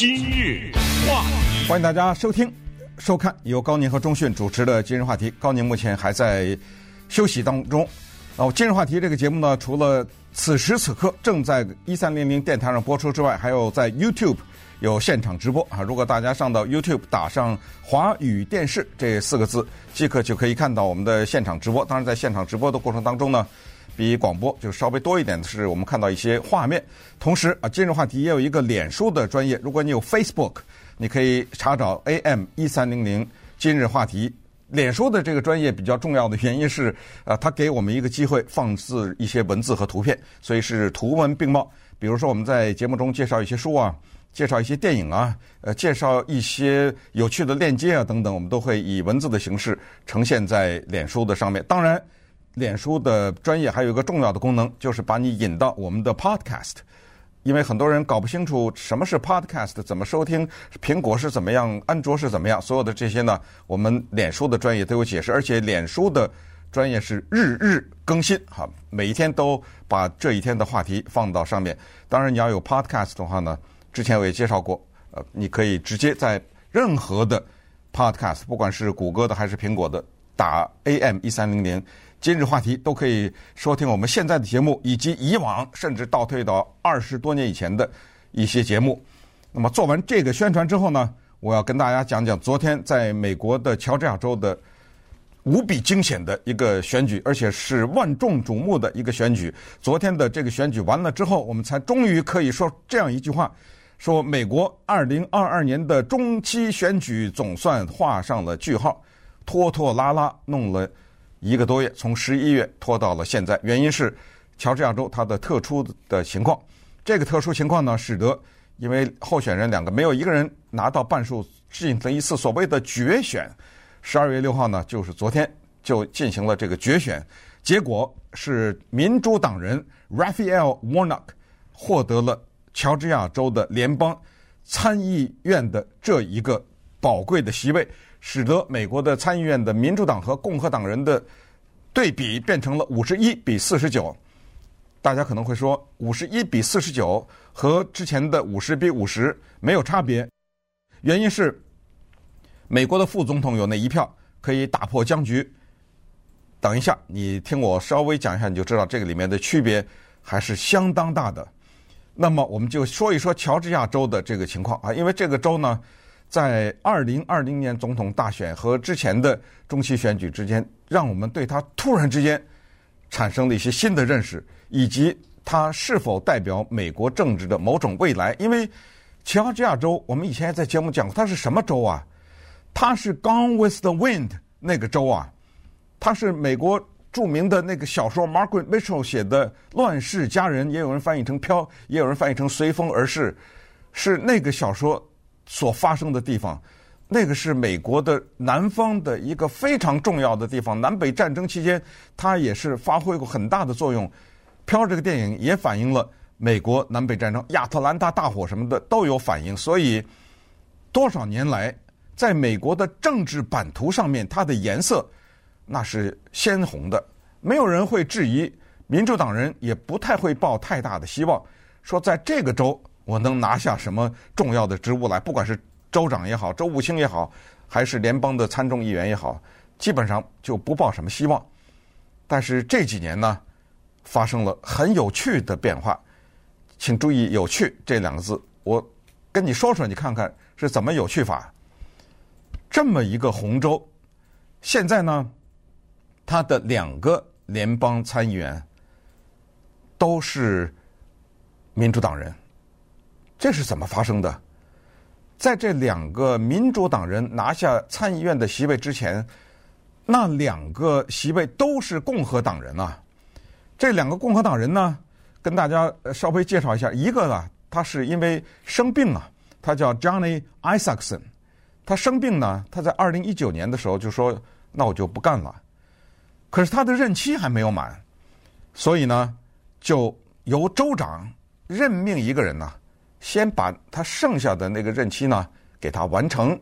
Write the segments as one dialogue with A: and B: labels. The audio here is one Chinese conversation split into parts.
A: 今日话题，
B: 欢迎大家收听、收看由高宁和钟讯主持的《今日话题》。高宁目前还在休息当中。然后《今日话题》这个节目呢，除了此时此刻正在一三零零电台上播出之外，还有在 YouTube 有现场直播啊。如果大家上到 YouTube 打上“华语电视”这四个字，即刻就可以看到我们的现场直播。当然，在现场直播的过程当中呢，比广播就稍微多一点的是，我们看到一些画面。同时啊，今日话题也有一个脸书的专业，如果你有 Facebook，你可以查找 AM 一三零零今日话题。脸书的这个专业比较重要的原因是，呃，它给我们一个机会放置一些文字和图片，所以是图文并茂。比如说我们在节目中介绍一些书啊，介绍一些电影啊，呃，介绍一些有趣的链接啊等等，我们都会以文字的形式呈现在脸书的上面。当然。脸书的专业还有一个重要的功能，就是把你引到我们的 Podcast，因为很多人搞不清楚什么是 Podcast，怎么收听，苹果是怎么样，安卓是怎么样，所有的这些呢，我们脸书的专业都有解释，而且脸书的专业是日日更新，哈，每一天都把这一天的话题放到上面。当然，你要有 Podcast 的话呢，之前我也介绍过，呃，你可以直接在任何的 Podcast，不管是谷歌的还是苹果的，打 AM 一三零零。今日话题都可以收听我们现在的节目，以及以往甚至倒退到二十多年以前的一些节目。那么做完这个宣传之后呢，我要跟大家讲讲昨天在美国的乔治亚州的无比惊险的一个选举，而且是万众瞩目的一个选举。昨天的这个选举完了之后，我们才终于可以说这样一句话：说美国二零二二年的中期选举总算画上了句号，拖拖拉拉弄了。一个多月，从十一月拖到了现在，原因是乔治亚州它的特殊的情况。这个特殊情况呢，使得因为候选人两个没有一个人拿到半数，进行了一次所谓的决选。十二月六号呢，就是昨天就进行了这个决选，结果是民主党人 Raphael Warnock 获得了乔治亚州的联邦参议院的这一个宝贵的席位。使得美国的参议院的民主党和共和党人的对比变成了五十一比四十九。大家可能会说，五十一比四十九和之前的五十比五十没有差别。原因是美国的副总统有那一票可以打破僵局。等一下，你听我稍微讲一下，你就知道这个里面的区别还是相当大的。那么，我们就说一说乔治亚州的这个情况啊，因为这个州呢。在二零二零年总统大选和之前的中期选举之间，让我们对他突然之间产生了一些新的认识，以及他是否代表美国政治的某种未来。因为乔治亚州，我们以前也在节目讲过，它是什么州啊？它是《Gone with the Wind》那个州啊，它是美国著名的那个小说 Margaret Mitchell 写的《乱世佳人》，也有人翻译成“飘”，也有人翻译成“随风而逝”，是那个小说。所发生的地方，那个是美国的南方的一个非常重要的地方。南北战争期间，它也是发挥过很大的作用。飘这个电影也反映了美国南北战争、亚特兰大大火什么的都有反映。所以，多少年来，在美国的政治版图上面，它的颜色那是鲜红的。没有人会质疑，民主党人也不太会抱太大的希望，说在这个州。我能拿下什么重要的职务来？不管是州长也好，州务卿也好，还是联邦的参众议员也好，基本上就不抱什么希望。但是这几年呢，发生了很有趣的变化，请注意“有趣”这两个字，我跟你说说，你看看是怎么有趣法。这么一个红州，现在呢，他的两个联邦参议员都是民主党人。这是怎么发生的？在这两个民主党人拿下参议院的席位之前，那两个席位都是共和党人啊。这两个共和党人呢，跟大家稍微介绍一下。一个呢，他是因为生病啊，他叫 Johnny Isakson。他生病呢，他在二零一九年的时候就说：“那我就不干了。”可是他的任期还没有满，所以呢，就由州长任命一个人呢。先把他剩下的那个任期呢，给他完成，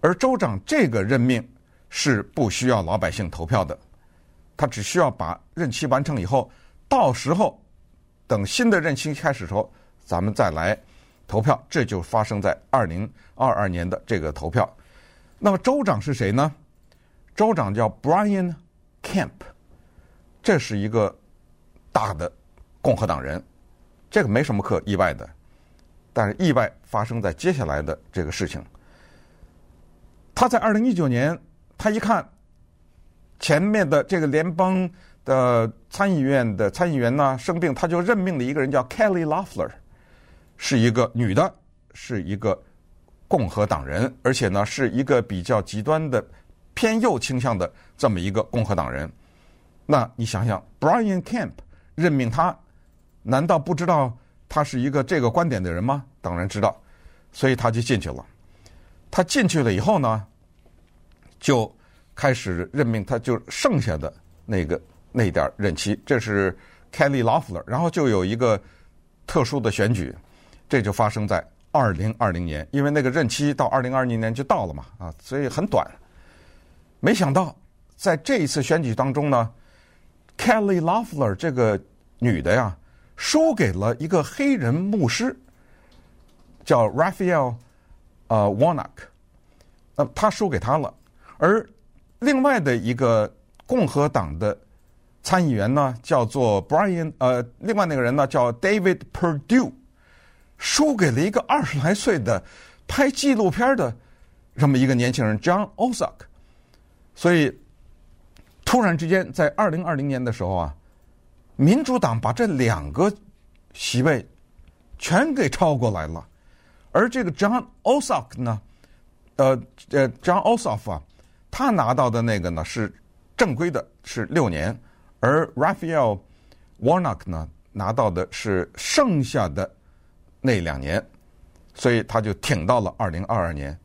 B: 而州长这个任命是不需要老百姓投票的，他只需要把任期完成以后，到时候等新的任期开始的时候，咱们再来投票，这就发生在二零二二年的这个投票。那么州长是谁呢？州长叫 Brian Kemp，这是一个大的共和党人，这个没什么可意外的。但是意外发生在接下来的这个事情。他在二零一九年，他一看前面的这个联邦的参议院的参议员呢生病，他就任命了一个人叫 Kelly loffler 是一个女的，是一个共和党人，而且呢是一个比较极端的偏右倾向的这么一个共和党人。那你想想，Brian Kemp 任命他，难道不知道？他是一个这个观点的人吗？当然知道，所以他就进去了。他进去了以后呢，就开始任命他，就剩下的那个那点任期，这是 Kelly Loeffler。然后就有一个特殊的选举，这就发生在二零二零年，因为那个任期到二零二零年就到了嘛，啊，所以很短。没想到在这一次选举当中呢，Kelly Loeffler 这个女的呀。输给了一个黑人牧师，叫 Raphael 呃 Warnock，那他输给他了。而另外的一个共和党的参议员呢，叫做 Brian 呃，另外那个人呢叫 David Perdue，输给了一个二十来岁的拍纪录片的这么一个年轻人 John Ossoff。所以突然之间，在二零二零年的时候啊。民主党把这两个席位全给超过来了，而这个 John Ossoff 呢，呃呃，John Ossoff 啊，他拿到的那个呢是正规的，是六年，而 Raphael Warnock 呢拿到的是剩下的那两年，所以他就挺到了二零二二年。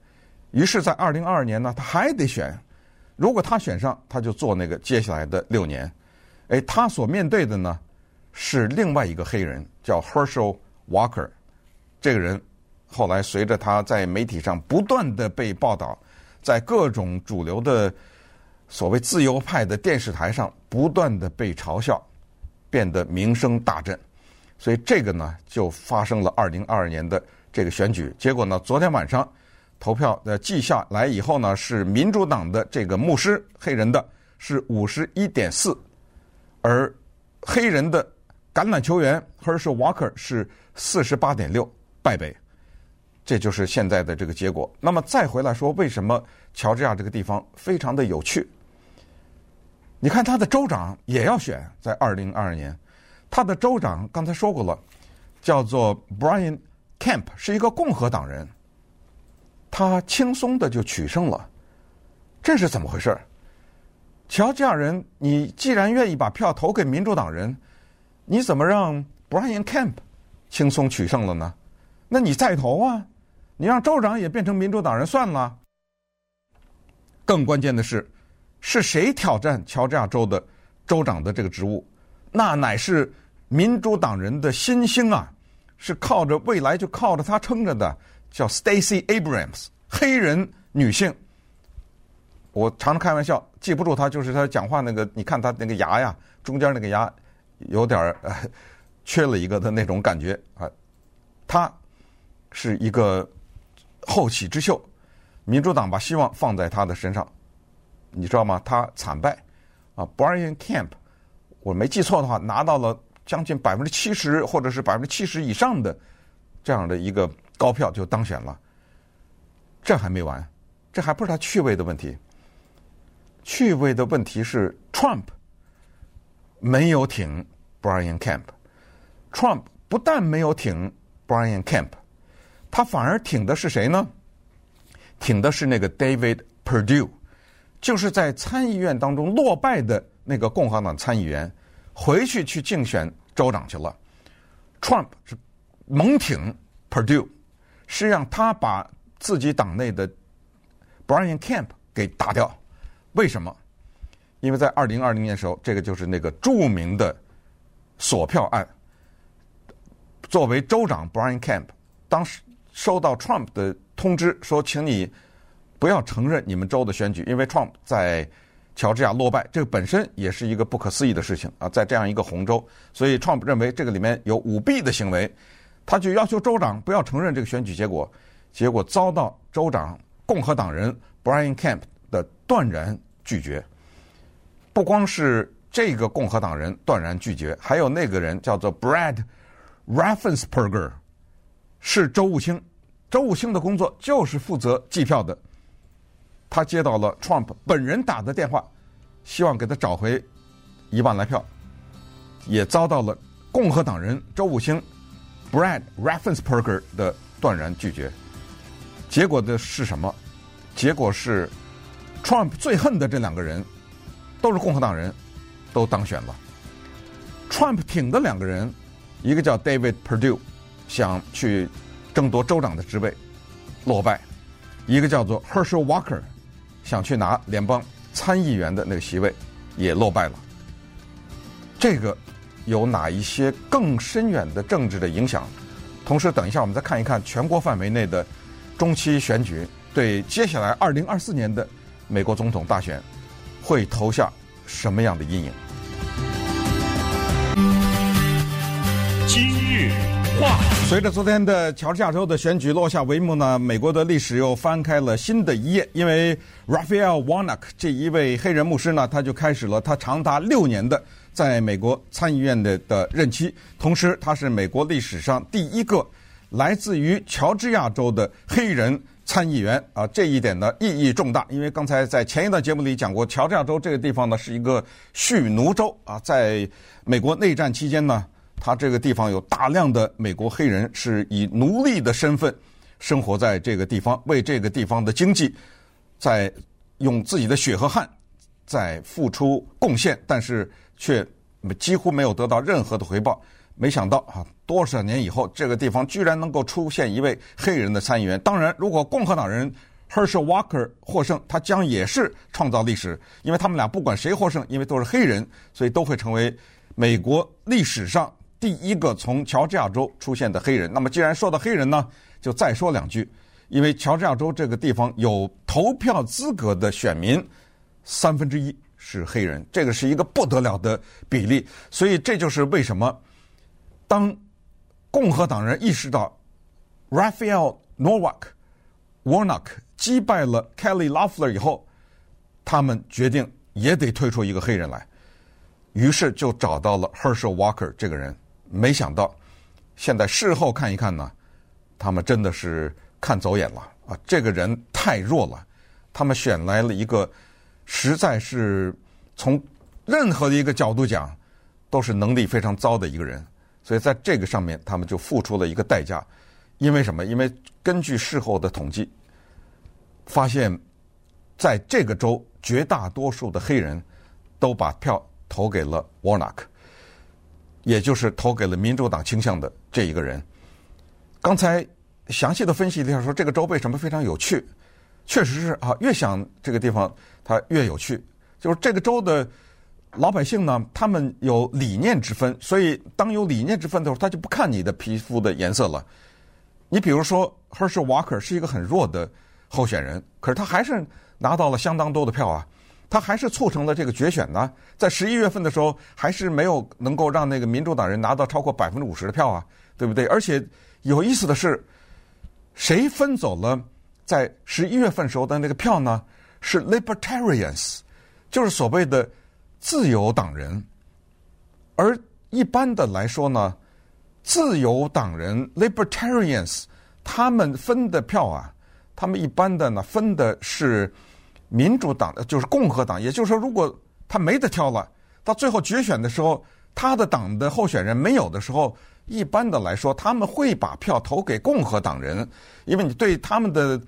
B: 于是，在二零二二年呢，他还得选，如果他选上，他就做那个接下来的六年。哎，他所面对的呢是另外一个黑人，叫 Herschel Walker。这个人后来随着他在媒体上不断的被报道，在各种主流的所谓自由派的电视台上不断的被嘲笑，变得名声大振。所以这个呢，就发生了二零二二年的这个选举。结果呢，昨天晚上投票的记下来以后呢，是民主党的这个牧师，黑人的是五十一点四。而黑人的橄榄球员 Herschel Walker 是四十八点六败北，这就是现在的这个结果。那么再回来说，为什么乔治亚这个地方非常的有趣？你看他的州长也要选，在二零二二年，他的州长刚才说过了，叫做 Brian Kemp，是一个共和党人，他轻松的就取胜了，这是怎么回事？乔治亚人，你既然愿意把票投给民主党人，你怎么让 Brian Kemp 轻松取胜了呢？那你再投啊，你让州长也变成民主党人算了。更关键的是，是谁挑战乔治亚州的州长的这个职务？那乃是民主党人的新星啊，是靠着未来就靠着他撑着的，叫 Stacey Abrams，黑人女性。我常常开玩笑，记不住他，就是他讲话那个，你看他那个牙呀，中间那个牙有点儿呃 缺了一个的那种感觉啊。他是一个后起之秀，民主党把希望放在他的身上，你知道吗？他惨败啊，Brian Kemp，我没记错的话，拿到了将近百分之七十或者是百分之七十以上的这样的一个高票就当选了。这还没完，这还不是他趣味的问题。趣味的问题是，Trump 没有挺 Brian Kemp，Trump 不但没有挺 Brian Kemp，他反而挺的是谁呢？挺的是那个 David Perdue，就是在参议院当中落败的那个共和党参议员，回去去竞选州长去了。Trump 是猛挺 Perdue，是让他把自己党内的 Brian Kemp 给打掉。为什么？因为在二零二零年的时候，这个就是那个著名的索票案。作为州长 Brian Kemp，当时收到 Trump 的通知说，请你不要承认你们州的选举，因为 Trump 在乔治亚落败，这个本身也是一个不可思议的事情啊，在这样一个红州，所以 Trump 认为这个里面有舞弊的行为。他就要求州长不要承认这个选举结果，结果遭到州长共和党人 Brian Kemp 断然拒绝。不光是这个共和党人断然拒绝，还有那个人叫做 Brad Raffensperger，是周务卿。周务卿的工作就是负责计票的。他接到了 Trump 本人打的电话，希望给他找回一万来票，也遭到了共和党人周务卿 Brad Raffensperger 的断然拒绝。结果的是什么？结果是 Trump 最恨的这两个人。都是共和党人，都当选了。Trump 挺的两个人，一个叫 David Perdue，想去争夺州长的职位，落败；一个叫做 Herschel Walker，想去拿联邦参议员的那个席位，也落败了。这个有哪一些更深远的政治的影响？同时，等一下我们再看一看全国范围内的中期选举，对接下来二零二四年的美国总统大选。会投下什么样的阴影？
A: 今日话题，
B: 随着昨天的乔治亚州的选举落下帷幕呢，美国的历史又翻开了新的一页。因为 Raphael Warnock 这一位黑人牧师呢，他就开始了他长达六年的在美国参议院的的任期，同时他是美国历史上第一个来自于乔治亚州的黑人。参议员啊，这一点呢意义重大，因为刚才在前一段节目里讲过，乔治亚州这个地方呢是一个蓄奴州啊，在美国内战期间呢，它这个地方有大量的美国黑人是以奴隶的身份生活在这个地方，为这个地方的经济在用自己的血和汗在付出贡献，但是却几乎没有得到任何的回报。没想到啊，多少年以后，这个地方居然能够出现一位黑人的参议员。当然，如果共和党人 Herschel Walker 获胜，他将也是创造历史，因为他们俩不管谁获胜，因为都是黑人，所以都会成为美国历史上第一个从乔治亚州出现的黑人。那么，既然说到黑人呢，就再说两句，因为乔治亚州这个地方有投票资格的选民三分之一是黑人，这个是一个不得了的比例，所以这就是为什么。当共和党人意识到 Raphael Warnock Warnock 击败了 Kelly l o f f l e r 以后，他们决定也得推出一个黑人来，于是就找到了 Herschel Walker 这个人。没想到，现在事后看一看呢，他们真的是看走眼了啊！这个人太弱了，他们选来了一个实在是从任何的一个角度讲都是能力非常糟的一个人。所以在这个上面，他们就付出了一个代价，因为什么？因为根据事后的统计，发现，在这个州绝大多数的黑人都把票投给了 Warnock，也就是投给了民主党倾向的这一个人。刚才详细的分析了一下，说这个州为什么非常有趣，确实是啊，越想这个地方它越有趣，就是这个州的。老百姓呢，他们有理念之分，所以当有理念之分的时候，他就不看你的皮肤的颜色了。你比如说，Herschel Walker 是一个很弱的候选人，可是他还是拿到了相当多的票啊，他还是促成了这个决选呢。在十一月份的时候，还是没有能够让那个民主党人拿到超过百分之五十的票啊，对不对？而且有意思的是，谁分走了在十一月份时候的那个票呢？是 Libertarians，就是所谓的。自由党人，而一般的来说呢，自由党人 （Libertarians） 他们分的票啊，他们一般的呢分的是民主党的，就是共和党。也就是说，如果他没得挑了，到最后决选的时候，他的党的候选人没有的时候，一般的来说，他们会把票投给共和党人，因为你对他们的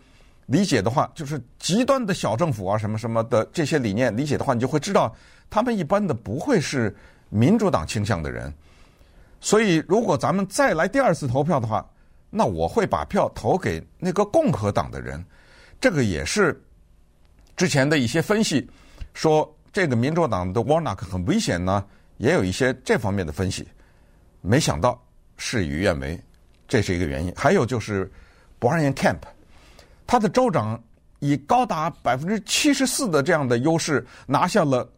B: 理解的话，就是极端的小政府啊，什么什么的这些理念理解的话，你就会知道。他们一般的不会是民主党倾向的人，所以如果咱们再来第二次投票的话，那我会把票投给那个共和党的人。这个也是之前的一些分析说，这个民主党的 Warnock 很危险呢，也有一些这方面的分析。没想到事与愿违，这是一个原因。还有就是 Brian Kemp，他的州长以高达百分之七十四的这样的优势拿下了。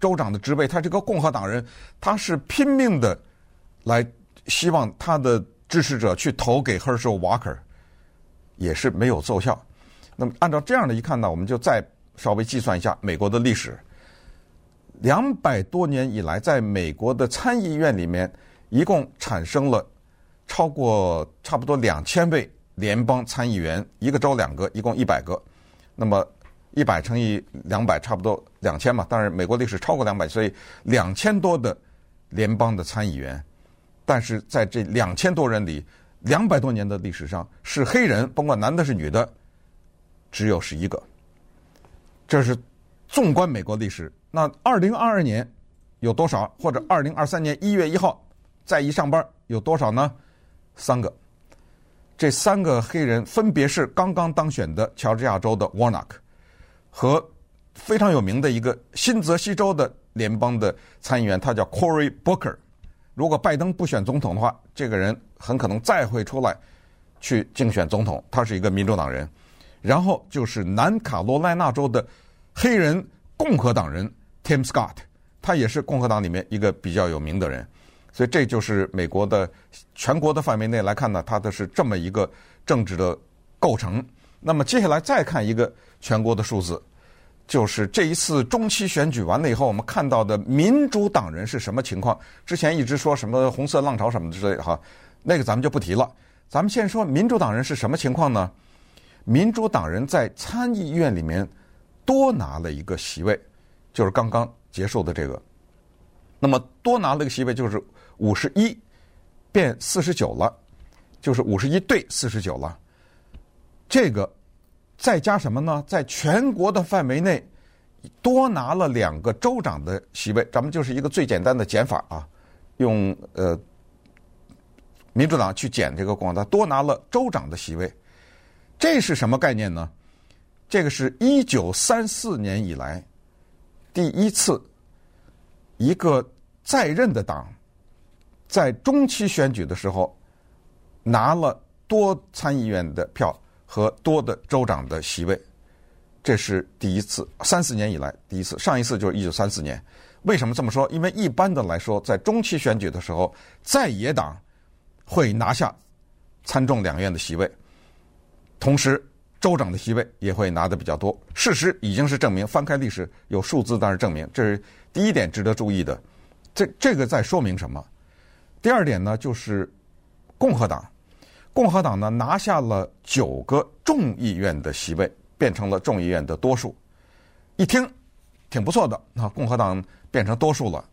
B: 州长的职位，他这个共和党人，他是拼命的来希望他的支持者去投给 Herschel Walker，也是没有奏效。那么按照这样的一看呢，我们就再稍微计算一下美国的历史。两百多年以来，在美国的参议院里面，一共产生了超过差不多两千位联邦参议员，一个州两个，一共一百个。那么一百乘以两百，差不多两千嘛。当然，美国历史超过两百，所以两千多的联邦的参议员。但是在这两千多人里，两百多年的历史上，是黑人，甭管男的是女的，只有十一个。这是纵观美国历史。那二零二二年有多少？或者二零二三年一月一号再一上班有多少呢？三个。这三个黑人分别是刚刚当选的乔治亚州的 Warnock 和非常有名的一个新泽西州的联邦的参议员，他叫 Cory Booker。如果拜登不选总统的话，这个人很可能再会出来去竞选总统。他是一个民主党人。然后就是南卡罗来纳州的黑人共和党人 Tim Scott，他也是共和党里面一个比较有名的人。所以这就是美国的全国的范围内来看呢，它的是这么一个政治的构成。那么接下来再看一个全国的数字，就是这一次中期选举完了以后，我们看到的民主党人是什么情况？之前一直说什么红色浪潮什么之类的哈，那个咱们就不提了。咱们先说民主党人是什么情况呢？民主党人在参议院里面多拿了一个席位，就是刚刚结束的这个。那么多拿了一个席位就是。五十一变四十九了，就是五十一对四十九了。这个再加什么呢？在全国的范围内多拿了两个州长的席位，咱们就是一个最简单的减法啊，用呃民主党去减这个共和党，多拿了州长的席位。这是什么概念呢？这个是一九三四年以来第一次一个在任的党。在中期选举的时候，拿了多参议员的票和多的州长的席位，这是第一次，三四年以来第一次。上一次就是一九三四年。为什么这么说？因为一般的来说，在中期选举的时候，在野党会拿下参众两院的席位，同时州长的席位也会拿的比较多。事实已经是证明，翻开历史有数字，但是证明这是第一点值得注意的。这这个在说明什么？第二点呢，就是共和党，共和党呢拿下了九个众议院的席位，变成了众议院的多数。一听挺不错的，那共和党变成多数了。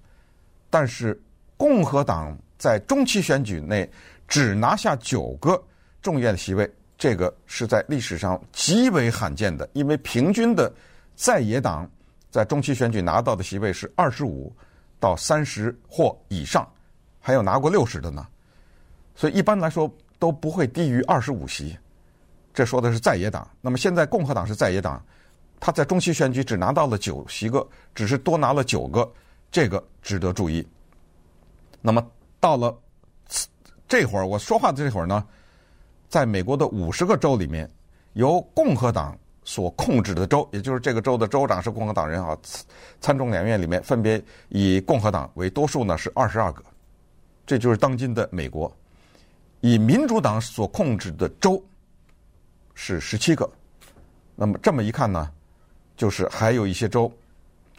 B: 但是共和党在中期选举内只拿下九个众议院的席位，这个是在历史上极为罕见的，因为平均的在野党在中期选举拿到的席位是二十五到三十或以上。还有拿过六十的呢，所以一般来说都不会低于二十五席。这说的是在野党。那么现在共和党是在野党，他在中期选举只拿到了九席个，只是多拿了九个，这个值得注意。那么到了这会儿我说话的这会儿呢，在美国的五十个州里面，由共和党所控制的州，也就是这个州的州长是共和党人啊，参众两院里面分别以共和党为多数呢，是二十二个。这就是当今的美国，以民主党所控制的州是十七个。那么这么一看呢，就是还有一些州，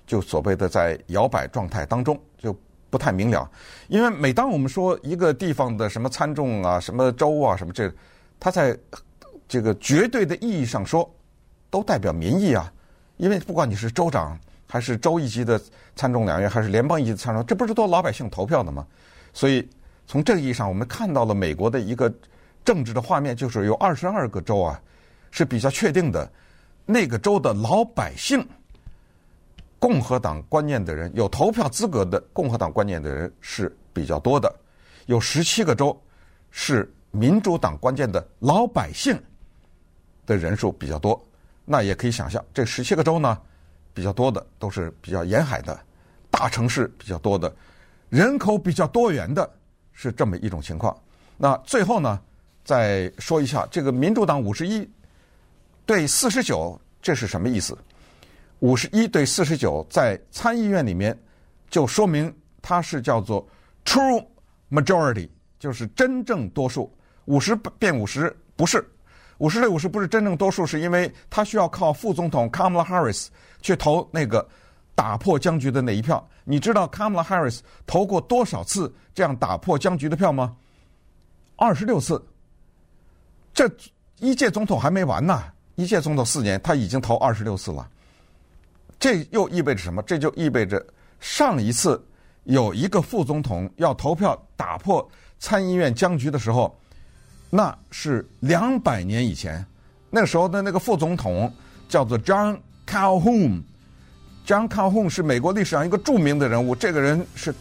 B: 就所谓的在摇摆状态当中，就不太明了。因为每当我们说一个地方的什么参众啊、什么州啊、什么这，它在这个绝对的意义上说，都代表民意啊。因为不管你是州长，还是州一级的参众两院，还是联邦一级的参众，这不是都老百姓投票的吗？所以，从这个意义上，我们看到了美国的一个政治的画面，就是有二十二个州啊是比较确定的，那个州的老百姓，共和党观念的人，有投票资格的共和党观念的人是比较多的，有十七个州是民主党观念的老百姓的人数比较多。那也可以想象，这十七个州呢，比较多的都是比较沿海的大城市比较多的。人口比较多元的是这么一种情况。那最后呢，再说一下这个民主党五十一对四十九，这是什么意思？五十一对四十九在参议院里面，就说明它是叫做 true majority，就是真正多数，五十变五十不是，五十对五十不是真正多数，是因为他需要靠副总统 Kamala Harris 去投那个打破僵局的那一票。你知道 Kamala Harris 投过多少次这样打破僵局的票吗？二十六次。这一届总统还没完呢，一届总统四年，他已经投二十六次了。这又意味着什么？这就意味着上一次有一个副总统要投票打破参议院僵局的时候，那是两百年以前。那时候的那个副总统叫做 John Calhoun。John Calhoun 是美国历史上一个著名的人物。这个人是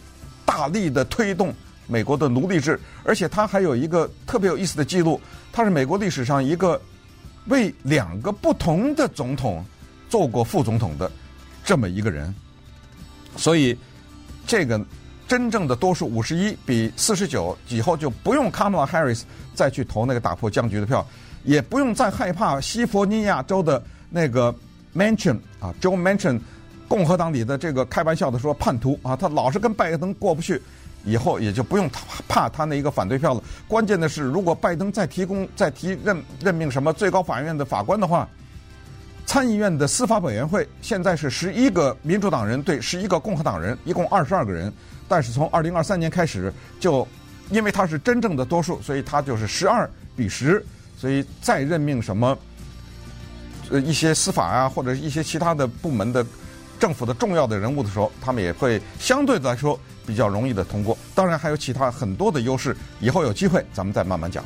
B: 大力的推动美国的奴隶制，而且他还有一个特别有意思的记录，他是美国历史上一个为两个不同的总统做过副总统的。这么一个人，所以这个真正的多数五十一比四十九，以后就不用 Kamala Harris 再去投那个打破僵局的票，也不用再害怕西弗尼亚州的那个 Mansion 啊，Joe Mansion 共和党里的这个开玩笑的说叛徒啊，他老是跟拜登过不去，以后也就不用怕他那一个反对票了。关键的是，如果拜登再提供再提任任命什么最高法院的法官的话。参议院的司法委员会现在是十一个民主党人对十一个共和党人，一共二十二个人。但是从二零二三年开始，就因为他是真正的多数，所以他就是十二比十。所以再任命什么呃一些司法啊，或者一些其他的部门的政府的重要的人物的时候，他们也会相对来说比较容易的通过。当然还有其他很多的优势，以后有机会咱们再慢慢讲。